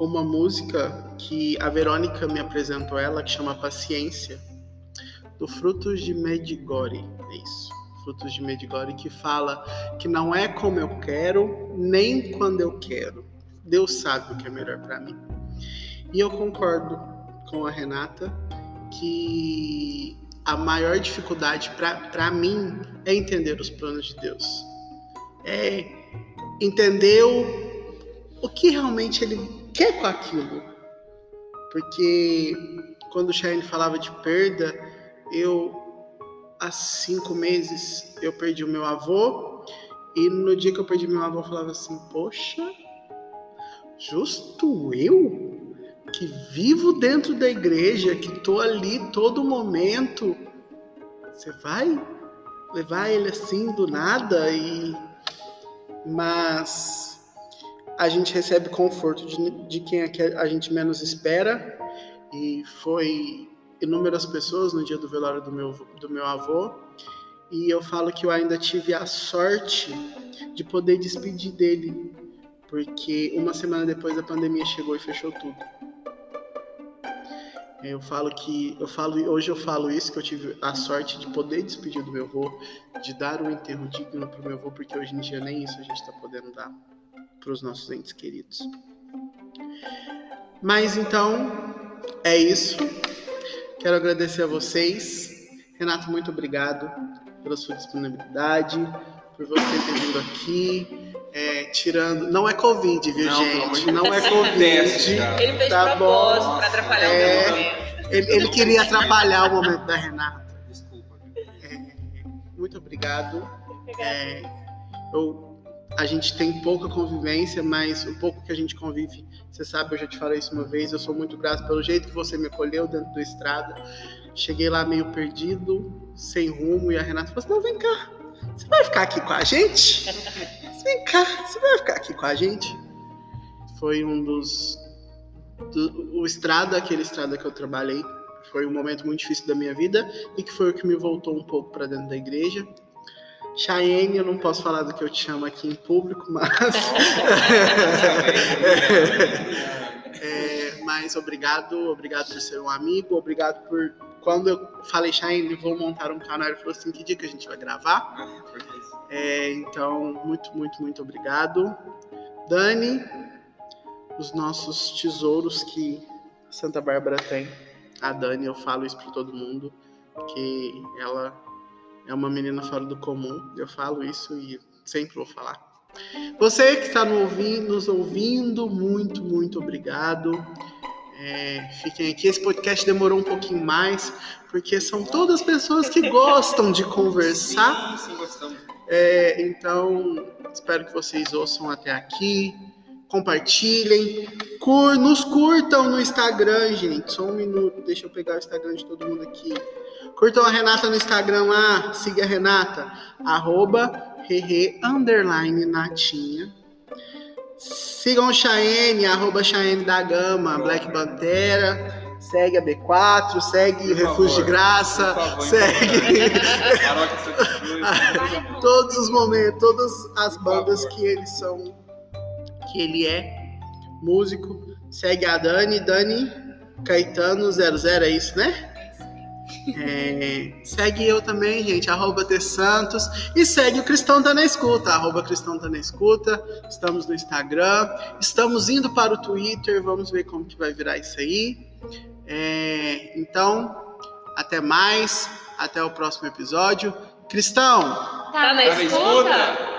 uma música que a Verônica me apresentou ela, que chama Paciência, do Frutos de Medigore. É isso. Frutos de Medigore, que fala que não é como eu quero, nem quando eu quero. Deus sabe o que é melhor para mim. E eu concordo com a Renata que a maior dificuldade para mim é entender os planos de Deus. É entender o, o que realmente ele quer com aquilo. Porque quando o Shane falava de perda, eu há cinco meses eu perdi o meu avô e no dia que eu perdi meu avô eu falava assim, poxa, justo eu que vivo dentro da igreja, que tô ali todo momento, você vai levar ele assim do nada e mas a gente recebe conforto de, de quem é a gente menos espera e foi inúmeras pessoas no dia do velório do meu, do meu avô e eu falo que eu ainda tive a sorte de poder despedir dele porque uma semana depois a pandemia chegou e fechou tudo. Eu falo que eu falo hoje eu falo isso que eu tive a sorte de poder despedir do meu avô, de dar um enterro digno para o meu avô, porque hoje em dia nem isso a gente está podendo dar para os nossos entes queridos. Mas então é isso. Quero agradecer a vocês. Renato, muito obrigado pela sua disponibilidade, por você ter vindo aqui. É, tirando. Não é Covid, viu, não, gente? Não é Covid. Ele fez tá propósito para atrapalhar é, o momento. Ele, ele, queria atrapalhar o momento da Renata. Desculpa. É, muito obrigado. É, eu, a gente tem pouca convivência, mas o pouco que a gente convive, você sabe, eu já te falei isso uma vez, eu sou muito grato pelo jeito que você me acolheu dentro do estrada. Cheguei lá meio perdido, sem rumo, e a Renata falou assim: não, vem cá, você vai ficar aqui com a gente? Vem cá, você vai ficar aqui com a gente? Foi um dos. Do, o estrada, aquele estrada que eu trabalhei, foi um momento muito difícil da minha vida e que foi o que me voltou um pouco para dentro da igreja. Cheyenne, eu não posso falar do que eu te chamo aqui em público, mas. é, mas obrigado, obrigado por ser um amigo, obrigado por. Quando eu falei, Cheyenne, vou montar um canal, ele falou assim: que dia que a gente vai gravar? Ah, é, então, muito, muito, muito obrigado. Dani, os nossos tesouros que Santa Bárbara tem. A Dani, eu falo isso para todo mundo, que ela é uma menina fora do comum. Eu falo isso e sempre vou falar. Você que está nos ouvindo, muito, muito obrigado. É, fiquem aqui. Esse podcast demorou um pouquinho mais, porque são todas pessoas que gostam de conversar. Sim, sim, gostamos. É, então, espero que vocês ouçam até aqui. Compartilhem. Cur, nos curtam no Instagram, gente. Só um minuto. Deixa eu pegar o Instagram de todo mundo aqui. Curtam a Renata no Instagram lá. Siga a Renata. Arroba Rere Underline Natinha. Sigam o Chaene, arroba Chaene da Gama, Black segue a B4, segue o Refúgio de Graça, favor, segue todos os momentos, todas as bandas que eles são, que ele é músico. Segue a Dani, Dani Caetano 00, é isso, né? É, segue eu também, gente, arroba Santos. E segue o Cristão Tá na Escuta, arroba Cristão Tá na Escuta. Estamos no Instagram, estamos indo para o Twitter, vamos ver como que vai virar isso aí. É, então, até mais, até o próximo episódio. Cristão! Tá na escuta?